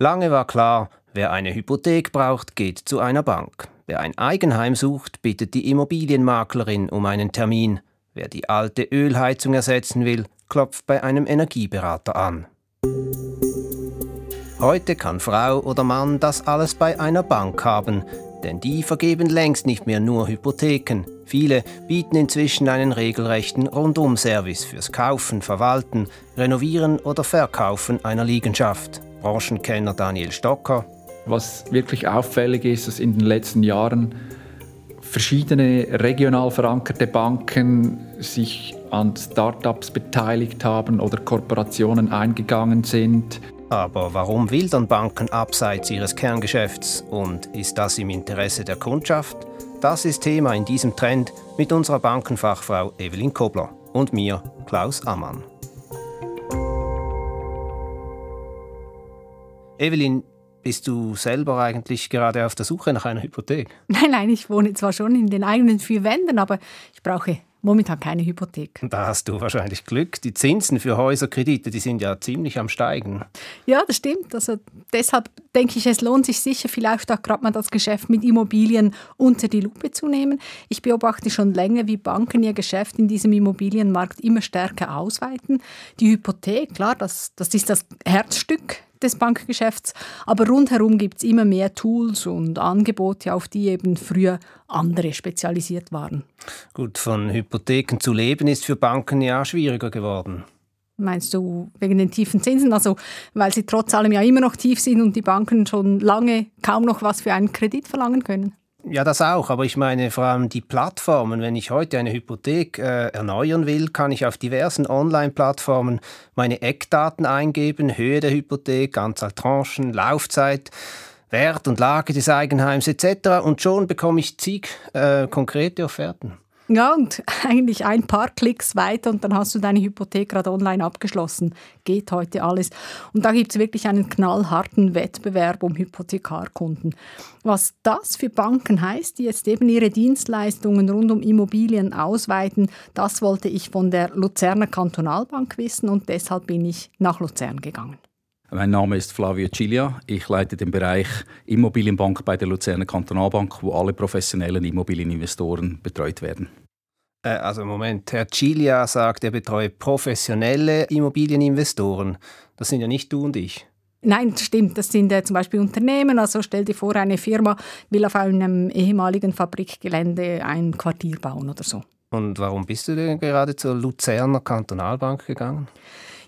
Lange war klar, wer eine Hypothek braucht, geht zu einer Bank. Wer ein Eigenheim sucht, bittet die Immobilienmaklerin um einen Termin. Wer die alte Ölheizung ersetzen will, klopft bei einem Energieberater an. Heute kann Frau oder Mann das alles bei einer Bank haben, denn die vergeben längst nicht mehr nur Hypotheken. Viele bieten inzwischen einen regelrechten Rundum-Service fürs Kaufen, Verwalten, Renovieren oder Verkaufen einer Liegenschaft. Branchenkenner Daniel Stocker. Was wirklich auffällig ist, dass in den letzten Jahren verschiedene regional verankerte Banken sich an Startups beteiligt haben oder Kooperationen eingegangen sind. Aber warum wildern Banken abseits ihres Kerngeschäfts und ist das im Interesse der Kundschaft? Das ist Thema in diesem Trend mit unserer Bankenfachfrau Evelyn Kobler und mir, Klaus Ammann. Evelyn, bist du selber eigentlich gerade auf der Suche nach einer Hypothek? Nein, nein, ich wohne zwar schon in den eigenen vier Wänden, aber ich brauche momentan keine Hypothek. Da hast du wahrscheinlich Glück. Die Zinsen für Häuserkredite, die sind ja ziemlich am Steigen. Ja, das stimmt. Also deshalb denke ich, es lohnt sich sicher vielleicht auch gerade mal das Geschäft mit Immobilien unter die Lupe zu nehmen. Ich beobachte schon länger, wie Banken ihr Geschäft in diesem Immobilienmarkt immer stärker ausweiten. Die Hypothek, klar, das, das ist das Herzstück des Bankgeschäfts. Aber rundherum gibt es immer mehr Tools und Angebote, auf die eben früher andere spezialisiert waren. Gut, von Hypotheken zu leben ist für Banken ja schwieriger geworden. Meinst du wegen den tiefen Zinsen? Also weil sie trotz allem ja immer noch tief sind und die Banken schon lange kaum noch was für einen Kredit verlangen können? Ja, das auch. Aber ich meine vor allem die Plattformen. Wenn ich heute eine Hypothek äh, erneuern will, kann ich auf diversen Online-Plattformen meine Eckdaten eingeben, Höhe der Hypothek, Anzahl Tranchen, Laufzeit. Wert und Lage des Eigenheims etc. Und schon bekomme ich zig äh, konkrete Offerten. Ja, und eigentlich ein paar Klicks weiter und dann hast du deine Hypothek gerade online abgeschlossen. Geht heute alles. Und da gibt es wirklich einen knallharten Wettbewerb um Hypothekarkunden. Was das für Banken heißt, die jetzt eben ihre Dienstleistungen rund um Immobilien ausweiten, das wollte ich von der Luzerner Kantonalbank wissen und deshalb bin ich nach Luzern gegangen. Mein Name ist Flavio Cilia. Ich leite den Bereich Immobilienbank bei der Luzerner Kantonalbank, wo alle professionellen Immobilieninvestoren betreut werden. Äh, also Moment, Herr Cilia sagt, er betreut professionelle Immobilieninvestoren. Das sind ja nicht du und ich. Nein, das stimmt. Das sind äh, zum Beispiel Unternehmen. Also stell dir vor, eine Firma will auf einem ehemaligen Fabrikgelände ein Quartier bauen oder so. Und warum bist du denn gerade zur Luzerner Kantonalbank gegangen?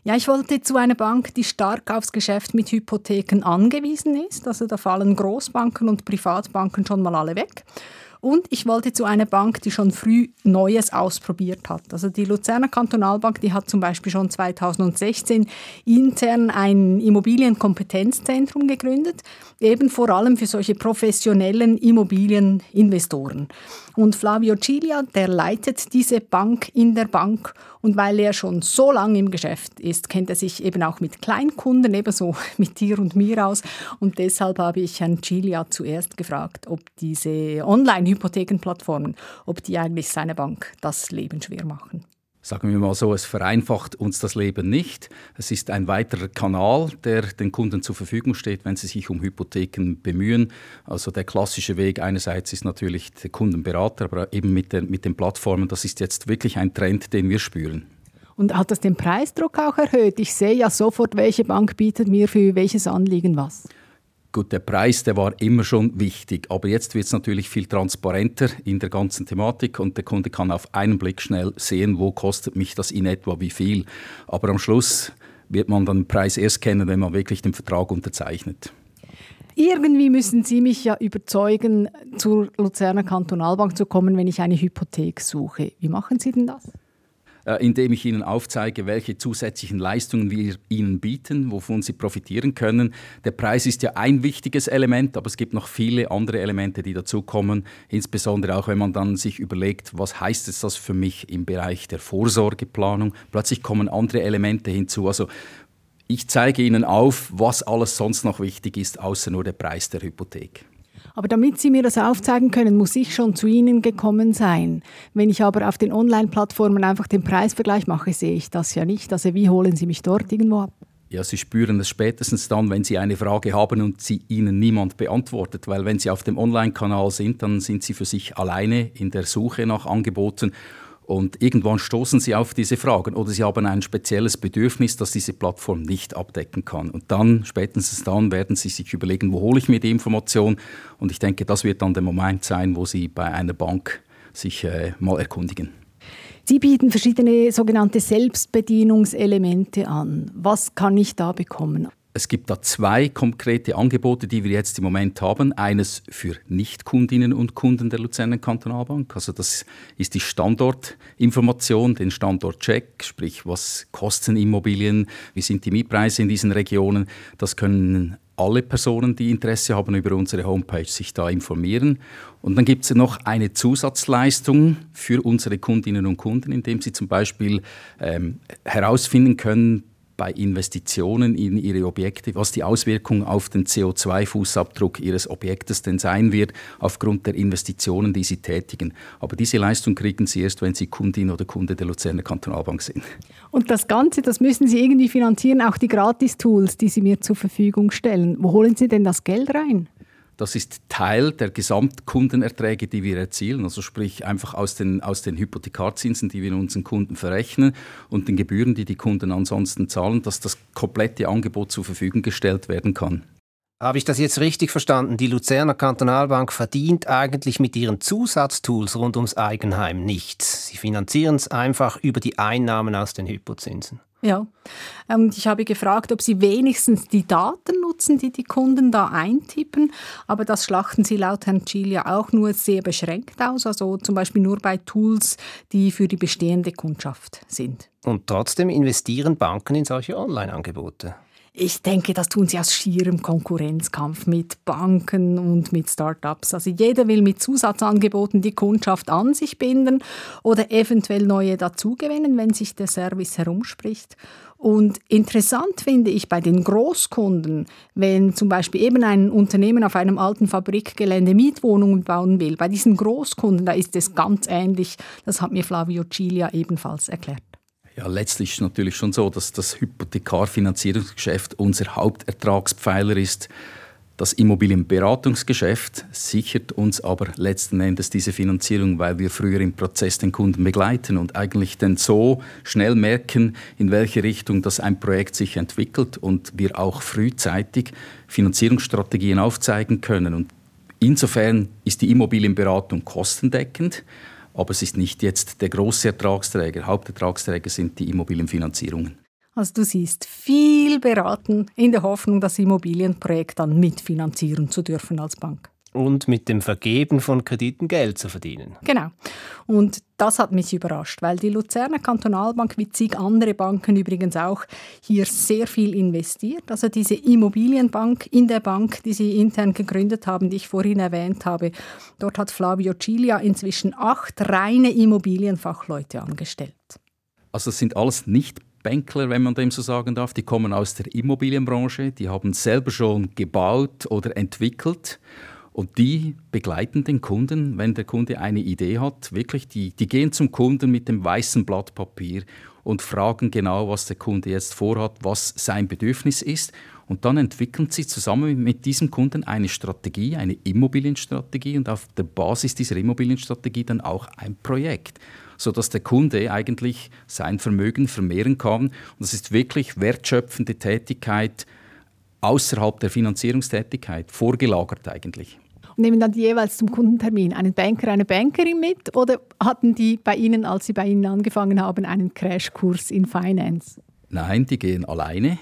Ja, ich wollte zu einer Bank, die stark aufs Geschäft mit Hypotheken angewiesen ist. Also da fallen Großbanken und Privatbanken schon mal alle weg. Und ich wollte zu einer Bank, die schon früh Neues ausprobiert hat. Also die Luzerner Kantonalbank, die hat zum Beispiel schon 2016 intern ein Immobilienkompetenzzentrum gegründet, eben vor allem für solche professionellen Immobilieninvestoren. Und Flavio Cilia, der leitet diese Bank in der Bank und weil er schon so lange im Geschäft ist, kennt er sich eben auch mit Kleinkunden, ebenso mit dir und mir aus. Und deshalb habe ich Herrn Cilia zuerst gefragt, ob diese Online-Hypothekenplattformen, ob die eigentlich seine Bank das Leben schwer machen. Sagen wir mal so, es vereinfacht uns das Leben nicht. Es ist ein weiterer Kanal, der den Kunden zur Verfügung steht, wenn sie sich um Hypotheken bemühen. Also der klassische Weg einerseits ist natürlich der Kundenberater, aber eben mit den, mit den Plattformen, das ist jetzt wirklich ein Trend, den wir spüren. Und hat das den Preisdruck auch erhöht? Ich sehe ja sofort, welche Bank bietet mir für welches Anliegen was. Gut, der Preis, der war immer schon wichtig, aber jetzt wird es natürlich viel transparenter in der ganzen Thematik und der Kunde kann auf einen Blick schnell sehen, wo kostet mich das in etwa wie viel. Aber am Schluss wird man dann den Preis erst kennen, wenn man wirklich den Vertrag unterzeichnet. Irgendwie müssen Sie mich ja überzeugen, zur Luzerner Kantonalbank zu kommen, wenn ich eine Hypothek suche. Wie machen Sie denn das? Äh, indem ich Ihnen aufzeige, welche zusätzlichen Leistungen wir Ihnen bieten, wovon Sie profitieren können. Der Preis ist ja ein wichtiges Element, aber es gibt noch viele andere Elemente, die dazukommen. Insbesondere auch, wenn man dann sich überlegt, was heißt es das für mich im Bereich der Vorsorgeplanung. Plötzlich kommen andere Elemente hinzu. Also ich zeige Ihnen auf, was alles sonst noch wichtig ist, außer nur der Preis der Hypothek. Aber damit Sie mir das aufzeigen können, muss ich schon zu Ihnen gekommen sein. Wenn ich aber auf den Online-Plattformen einfach den Preisvergleich mache, sehe ich das ja nicht. Also wie holen Sie mich dort irgendwo ab? Ja, Sie spüren es spätestens dann, wenn Sie eine Frage haben und sie Ihnen niemand beantwortet. Weil wenn Sie auf dem Online-Kanal sind, dann sind Sie für sich alleine in der Suche nach Angeboten. Und irgendwann stoßen Sie auf diese Fragen oder Sie haben ein spezielles Bedürfnis, das diese Plattform nicht abdecken kann. Und dann, spätestens dann, werden Sie sich überlegen, wo hole ich mir die Information? Und ich denke, das wird dann der Moment sein, wo Sie bei einer Bank sich äh, mal erkundigen. Sie bieten verschiedene sogenannte Selbstbedienungselemente an. Was kann ich da bekommen? Es gibt da zwei konkrete Angebote, die wir jetzt im Moment haben. Eines für Nichtkundinnen und Kunden der Luzerner Kantonalbank. Also das ist die Standortinformation, den Standortcheck, sprich was kosten Immobilien, wie sind die Mietpreise in diesen Regionen. Das können alle Personen, die Interesse haben, über unsere Homepage sich da informieren. Und dann gibt es noch eine Zusatzleistung für unsere Kundinnen und Kunden, indem sie zum Beispiel ähm, herausfinden können, bei Investitionen in ihre Objekte, was die Auswirkung auf den CO2-Fußabdruck ihres Objektes denn sein wird, aufgrund der Investitionen, die sie tätigen. Aber diese Leistung kriegen sie erst, wenn sie Kundin oder Kunde der Luzerner Kantonalbank sind. Und das Ganze, das müssen Sie irgendwie finanzieren, auch die Gratis-Tools, die Sie mir zur Verfügung stellen. Wo holen Sie denn das Geld rein? Das ist Teil der Gesamtkundenerträge, die wir erzielen, also sprich einfach aus den, aus den Hypothekarzinsen, die wir unseren Kunden verrechnen und den Gebühren, die die Kunden ansonsten zahlen, dass das komplette Angebot zur Verfügung gestellt werden kann. Habe ich das jetzt richtig verstanden? Die Luzerner Kantonalbank verdient eigentlich mit ihren Zusatztools rund ums Eigenheim nichts. Sie finanzieren es einfach über die Einnahmen aus den Hypozinsen. Ja, und ähm, ich habe gefragt, ob Sie wenigstens die Daten nutzen, die die Kunden da eintippen, aber das schlachten Sie laut Herrn Cilia auch nur sehr beschränkt aus, also zum Beispiel nur bei Tools, die für die bestehende Kundschaft sind. Und trotzdem investieren Banken in solche Online-Angebote. Ich denke, das tun sie aus schierem Konkurrenzkampf mit Banken und mit Startups. Also jeder will mit Zusatzangeboten die Kundschaft an sich binden oder eventuell neue dazugewinnen, wenn sich der Service herumspricht. Und interessant finde ich bei den Großkunden, wenn zum Beispiel eben ein Unternehmen auf einem alten Fabrikgelände Mietwohnungen bauen will, bei diesen Großkunden, da ist es ganz ähnlich. Das hat mir Flavio Cilia ebenfalls erklärt. Ja, letztlich ist es natürlich schon so, dass das Hypothekarfinanzierungsgeschäft unser Hauptertragspfeiler ist. Das Immobilienberatungsgeschäft sichert uns aber letzten Endes diese Finanzierung, weil wir früher im Prozess den Kunden begleiten und eigentlich dann so schnell merken, in welche Richtung das ein Projekt sich entwickelt und wir auch frühzeitig Finanzierungsstrategien aufzeigen können. Und insofern ist die Immobilienberatung kostendeckend aber es ist nicht jetzt der große Ertragsträger. Hauptertragsträger sind die Immobilienfinanzierungen. Also du siehst viel beraten in der Hoffnung, das Immobilienprojekt dann mitfinanzieren zu dürfen als Bank und mit dem Vergeben von Krediten Geld zu verdienen. Genau. Und das hat mich überrascht, weil die Luzerner Kantonalbank wie zig andere Banken übrigens auch hier sehr viel investiert. Also diese Immobilienbank in der Bank, die sie intern gegründet haben, die ich vorhin erwähnt habe, dort hat Flavio Cilia inzwischen acht reine Immobilienfachleute angestellt. Also das sind alles nicht Bänkler, wenn man dem so sagen darf, die kommen aus der Immobilienbranche, die haben selber schon gebaut oder entwickelt und die begleiten den Kunden, wenn der Kunde eine Idee hat, wirklich, die, die gehen zum Kunden mit dem weißen Blatt Papier und fragen genau, was der Kunde jetzt vorhat, was sein Bedürfnis ist. Und dann entwickeln sie zusammen mit diesem Kunden eine Strategie, eine Immobilienstrategie und auf der Basis dieser Immobilienstrategie dann auch ein Projekt sodass der Kunde eigentlich sein Vermögen vermehren kann. Und das ist wirklich wertschöpfende Tätigkeit, außerhalb der Finanzierungstätigkeit, vorgelagert eigentlich. Und nehmen dann die jeweils zum Kundentermin einen Banker, eine Bankerin mit oder hatten die bei Ihnen, als Sie bei Ihnen angefangen haben, einen Crashkurs in Finance? Nein, die gehen alleine.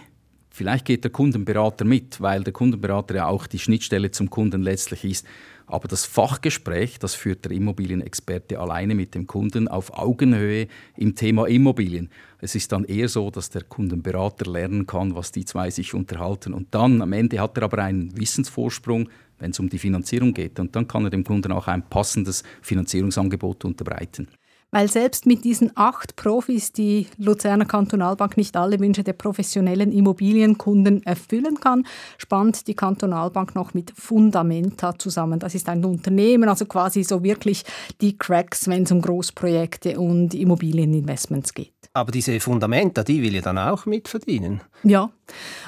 Vielleicht geht der Kundenberater mit, weil der Kundenberater ja auch die Schnittstelle zum Kunden letztlich ist. Aber das Fachgespräch, das führt der Immobilienexperte alleine mit dem Kunden auf Augenhöhe im Thema Immobilien. Es ist dann eher so, dass der Kundenberater lernen kann, was die zwei sich unterhalten. Und dann am Ende hat er aber einen Wissensvorsprung, wenn es um die Finanzierung geht. Und dann kann er dem Kunden auch ein passendes Finanzierungsangebot unterbreiten. Weil selbst mit diesen acht Profis die Luzerner Kantonalbank nicht alle Wünsche der professionellen Immobilienkunden erfüllen kann, spannt die Kantonalbank noch mit Fundamenta zusammen. Das ist ein Unternehmen, also quasi so wirklich die Cracks, wenn es um Großprojekte und Immobilieninvestments geht. Aber diese Fundamenta, die will ja dann auch mitverdienen. Ja,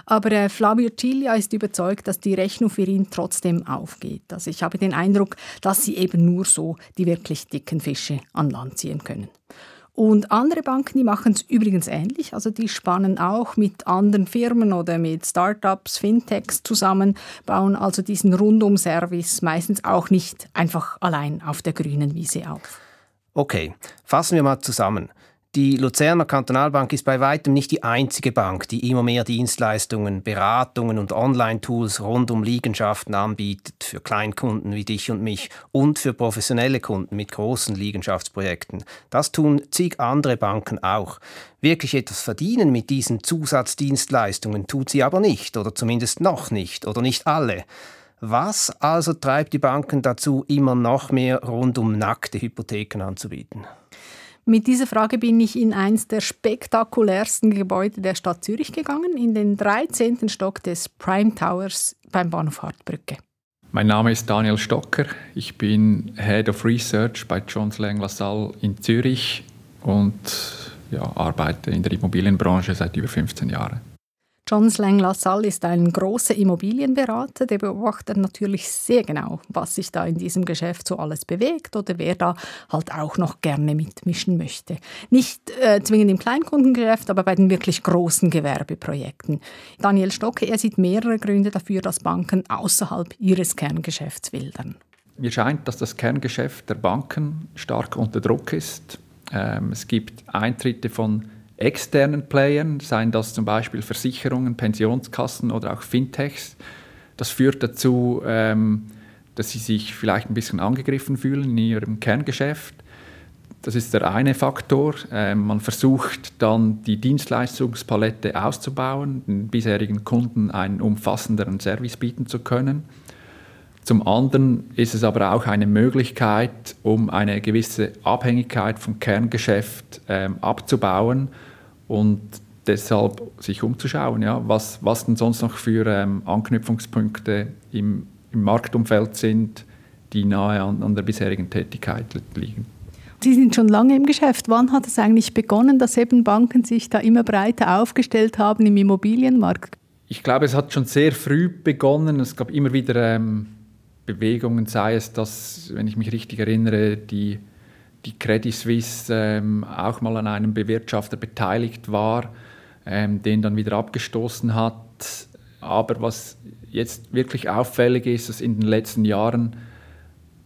aber äh, Flavio Ciglia ist überzeugt, dass die Rechnung für ihn trotzdem aufgeht. Also ich habe den Eindruck, dass sie eben nur so die wirklich dicken Fische an Land ziehen können. Und andere Banken, die machen es übrigens ähnlich. Also die spannen auch mit anderen Firmen oder mit Startups, Fintechs zusammen, bauen also diesen Rundum-Service meistens auch nicht einfach allein auf der grünen Wiese auf. Okay, fassen wir mal zusammen. Die Luzerner Kantonalbank ist bei weitem nicht die einzige Bank, die immer mehr Dienstleistungen, Beratungen und Online-Tools rund um Liegenschaften anbietet für Kleinkunden wie dich und mich und für professionelle Kunden mit großen Liegenschaftsprojekten. Das tun zig andere Banken auch. Wirklich etwas verdienen mit diesen Zusatzdienstleistungen tut sie aber nicht oder zumindest noch nicht oder nicht alle. Was also treibt die Banken dazu, immer noch mehr rund um nackte Hypotheken anzubieten? Mit dieser Frage bin ich in eines der spektakulärsten Gebäude der Stadt Zürich gegangen, in den 13. Stock des Prime Towers beim Bahnhof Hartbrücke. Mein Name ist Daniel Stocker. Ich bin Head of Research bei Jones Lang LaSalle in Zürich und ja, arbeite in der Immobilienbranche seit über 15 Jahren. John Slang LaSalle ist ein großer Immobilienberater, der beobachtet natürlich sehr genau, was sich da in diesem Geschäft so alles bewegt oder wer da halt auch noch gerne mitmischen möchte. Nicht äh, zwingend im Kleinkundengeschäft, aber bei den wirklich großen Gewerbeprojekten. Daniel Stocke, er sieht mehrere Gründe dafür, dass Banken außerhalb ihres Kerngeschäfts wildern. Mir scheint, dass das Kerngeschäft der Banken stark unter Druck ist. Ähm, es gibt Eintritte von externen Playern, seien das zum Beispiel Versicherungen, Pensionskassen oder auch Fintechs. Das führt dazu, ähm, dass sie sich vielleicht ein bisschen angegriffen fühlen in ihrem Kerngeschäft. Das ist der eine Faktor. Ähm, man versucht dann die Dienstleistungspalette auszubauen, den bisherigen Kunden einen umfassenderen Service bieten zu können. Zum anderen ist es aber auch eine Möglichkeit, um eine gewisse Abhängigkeit vom Kerngeschäft ähm, abzubauen und deshalb sich umzuschauen, ja, was, was denn sonst noch für ähm, Anknüpfungspunkte im, im, Marktumfeld sind, die nahe an, an der bisherigen Tätigkeit liegen. Sie sind schon lange im Geschäft. Wann hat es eigentlich begonnen, dass eben Banken sich da immer breiter aufgestellt haben im Immobilienmarkt? Ich glaube, es hat schon sehr früh begonnen. Es gab immer wieder ähm, Bewegungen, sei es, dass, wenn ich mich richtig erinnere, die die Credit Suisse ähm, auch mal an einem Bewirtschafter beteiligt war, ähm, den dann wieder abgestoßen hat. Aber was jetzt wirklich auffällig ist, dass in den letzten Jahren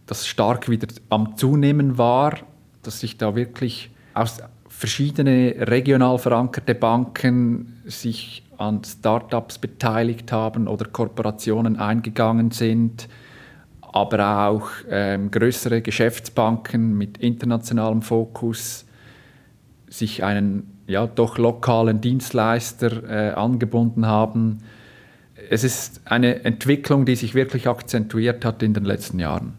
das stark wieder am Zunehmen war, dass sich da wirklich aus verschiedene regional verankerte Banken sich an Startups beteiligt haben oder Kooperationen eingegangen sind aber auch ähm, größere Geschäftsbanken mit internationalem Fokus sich einen ja, doch lokalen Dienstleister äh, angebunden haben. Es ist eine Entwicklung, die sich wirklich akzentuiert hat in den letzten Jahren.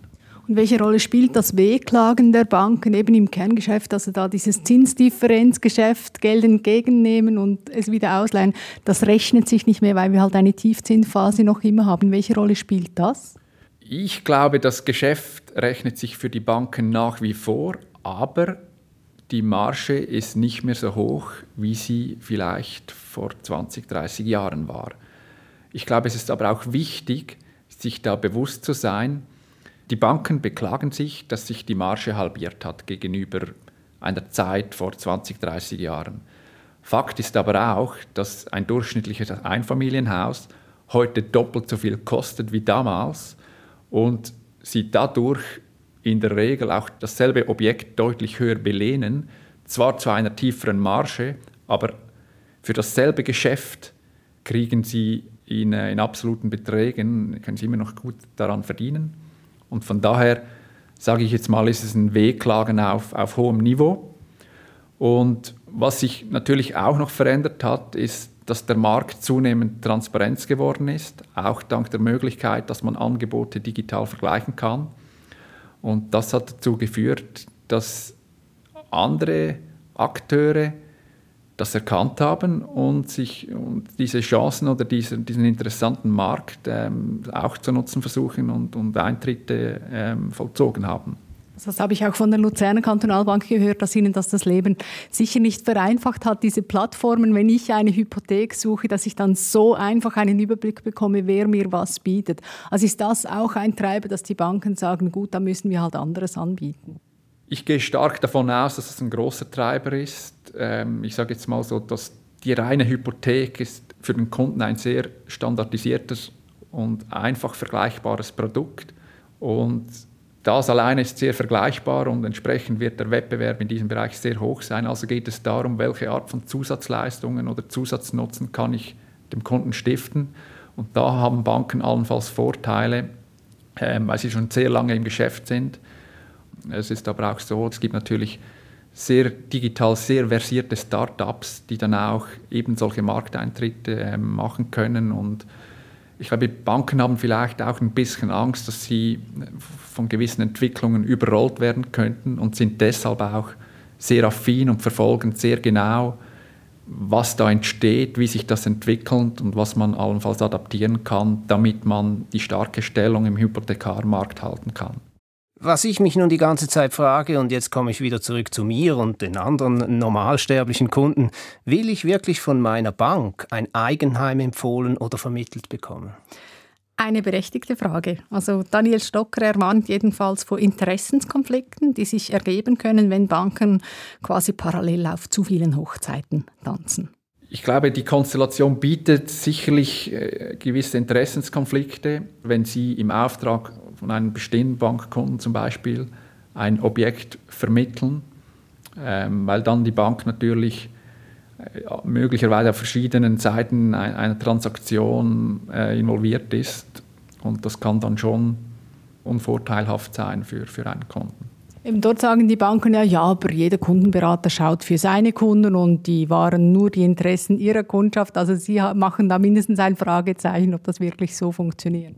Und welche Rolle spielt das Wehklagen der Banken eben im Kerngeschäft, also da dieses Zinsdifferenzgeschäft, Geld entgegennehmen und es wieder ausleihen, das rechnet sich nicht mehr, weil wir halt eine Tiefzinsphase noch immer haben. Welche Rolle spielt das? Ich glaube, das Geschäft rechnet sich für die Banken nach wie vor, aber die Marge ist nicht mehr so hoch, wie sie vielleicht vor 20, 30 Jahren war. Ich glaube, es ist aber auch wichtig, sich da bewusst zu sein, die Banken beklagen sich, dass sich die Marge halbiert hat gegenüber einer Zeit vor 20, 30 Jahren. Fakt ist aber auch, dass ein durchschnittliches Einfamilienhaus heute doppelt so viel kostet wie damals und sie dadurch in der Regel auch dasselbe Objekt deutlich höher belehnen, zwar zu einer tieferen Marge, aber für dasselbe Geschäft kriegen sie in, äh, in absoluten Beträgen, können sie immer noch gut daran verdienen. Und von daher sage ich jetzt mal, ist es ein Wehklagen auf, auf hohem Niveau. Und was sich natürlich auch noch verändert hat, ist dass der Markt zunehmend Transparenz geworden ist, auch dank der Möglichkeit, dass man Angebote digital vergleichen kann. Und das hat dazu geführt, dass andere Akteure das erkannt haben und sich und diese Chancen oder diesen, diesen interessanten Markt ähm, auch zu nutzen versuchen und, und Eintritte ähm, vollzogen haben. Das habe ich auch von der Luzerner Kantonalbank gehört, dass Ihnen das das Leben sicher nicht vereinfacht hat, diese Plattformen, wenn ich eine Hypothek suche, dass ich dann so einfach einen Überblick bekomme, wer mir was bietet. Also ist das auch ein Treiber, dass die Banken sagen, gut, da müssen wir halt anderes anbieten? Ich gehe stark davon aus, dass es ein großer Treiber ist. Ähm, ich sage jetzt mal so, dass die reine Hypothek ist für den Kunden ein sehr standardisiertes und einfach vergleichbares Produkt. Und das alleine ist sehr vergleichbar und entsprechend wird der Wettbewerb in diesem Bereich sehr hoch sein. Also geht es darum, welche Art von Zusatzleistungen oder Zusatznutzen kann ich dem Kunden stiften. Und da haben Banken allenfalls Vorteile, ähm, weil sie schon sehr lange im Geschäft sind. Es ist aber auch so, es gibt natürlich sehr digital sehr versierte Startups, die dann auch eben solche Markteintritte ähm, machen können und ich glaube, Banken haben vielleicht auch ein bisschen Angst, dass sie von gewissen Entwicklungen überrollt werden könnten und sind deshalb auch sehr affin und verfolgen sehr genau, was da entsteht, wie sich das entwickelt und was man allenfalls adaptieren kann, damit man die starke Stellung im Hypothekarmarkt halten kann. Was ich mich nun die ganze Zeit frage, und jetzt komme ich wieder zurück zu mir und den anderen normalsterblichen Kunden, will ich wirklich von meiner Bank ein Eigenheim empfohlen oder vermittelt bekommen? Eine berechtigte Frage. Also Daniel Stocker ermahnt jedenfalls vor Interessenskonflikten, die sich ergeben können, wenn Banken quasi parallel auf zu vielen Hochzeiten tanzen. Ich glaube, die Konstellation bietet sicherlich äh, gewisse Interessenskonflikte, wenn Sie im Auftrag von einem bestehenden Bankkunden zum Beispiel ein Objekt vermitteln, ähm, weil dann die Bank natürlich äh, möglicherweise auf verschiedenen Seiten einer Transaktion äh, involviert ist und das kann dann schon unvorteilhaft sein für, für einen Kunden. Eben dort sagen die Banken ja, ja, aber jeder Kundenberater schaut für seine Kunden und die wahren nur die Interessen ihrer Kundschaft. Also sie machen da mindestens ein Fragezeichen, ob das wirklich so funktioniert.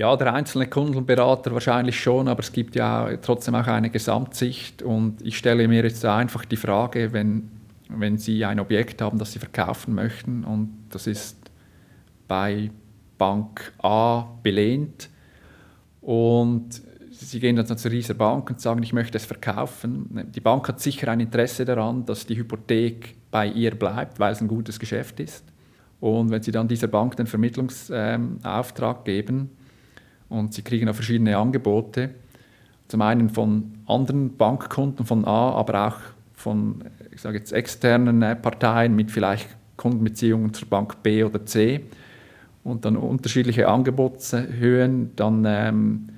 Ja, der einzelne Kundenberater wahrscheinlich schon, aber es gibt ja trotzdem auch eine Gesamtsicht und ich stelle mir jetzt einfach die Frage, wenn, wenn Sie ein Objekt haben, das Sie verkaufen möchten und das ist bei Bank A belehnt und Sie gehen dann zu dieser Bank und sagen, ich möchte es verkaufen. Die Bank hat sicher ein Interesse daran, dass die Hypothek bei ihr bleibt, weil es ein gutes Geschäft ist. Und wenn Sie dann dieser Bank den Vermittlungsauftrag geben, und sie kriegen auch verschiedene Angebote. Zum einen von anderen Bankkunden von A, aber auch von ich sage jetzt, externen äh, Parteien mit vielleicht Kundenbeziehungen zur Bank B oder C und dann unterschiedliche Angebotshöhen, dann ähm,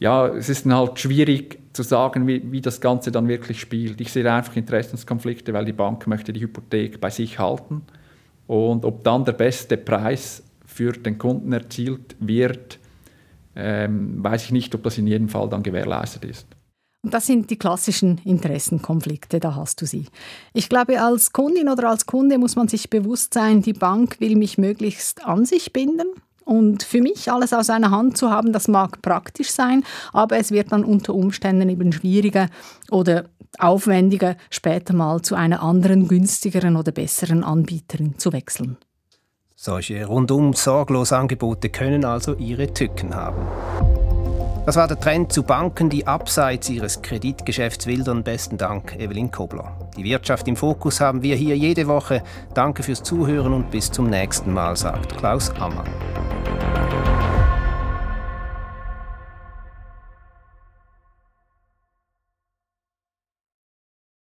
ja, es ist dann halt schwierig zu sagen, wie, wie das Ganze dann wirklich spielt. Ich sehe einfach Interessenskonflikte, weil die Bank möchte die Hypothek bei sich halten und ob dann der beste Preis für den Kunden erzielt wird, ähm, weiß ich nicht, ob das in jedem Fall dann gewährleistet ist. Und das sind die klassischen Interessenkonflikte, da hast du sie. Ich glaube, als Kundin oder als Kunde muss man sich bewusst sein, die Bank will mich möglichst an sich binden. Und für mich alles aus einer Hand zu haben, das mag praktisch sein, aber es wird dann unter Umständen eben schwieriger oder aufwendiger, später mal zu einer anderen, günstigeren oder besseren Anbieterin zu wechseln. Solche rundum sorglos Angebote können also ihre Tücken haben. Das war der Trend zu Banken, die abseits ihres Kreditgeschäfts wildern. Besten Dank, Evelyn Kobler. Die Wirtschaft im Fokus haben wir hier jede Woche. Danke fürs Zuhören und bis zum nächsten Mal, sagt Klaus Ammann.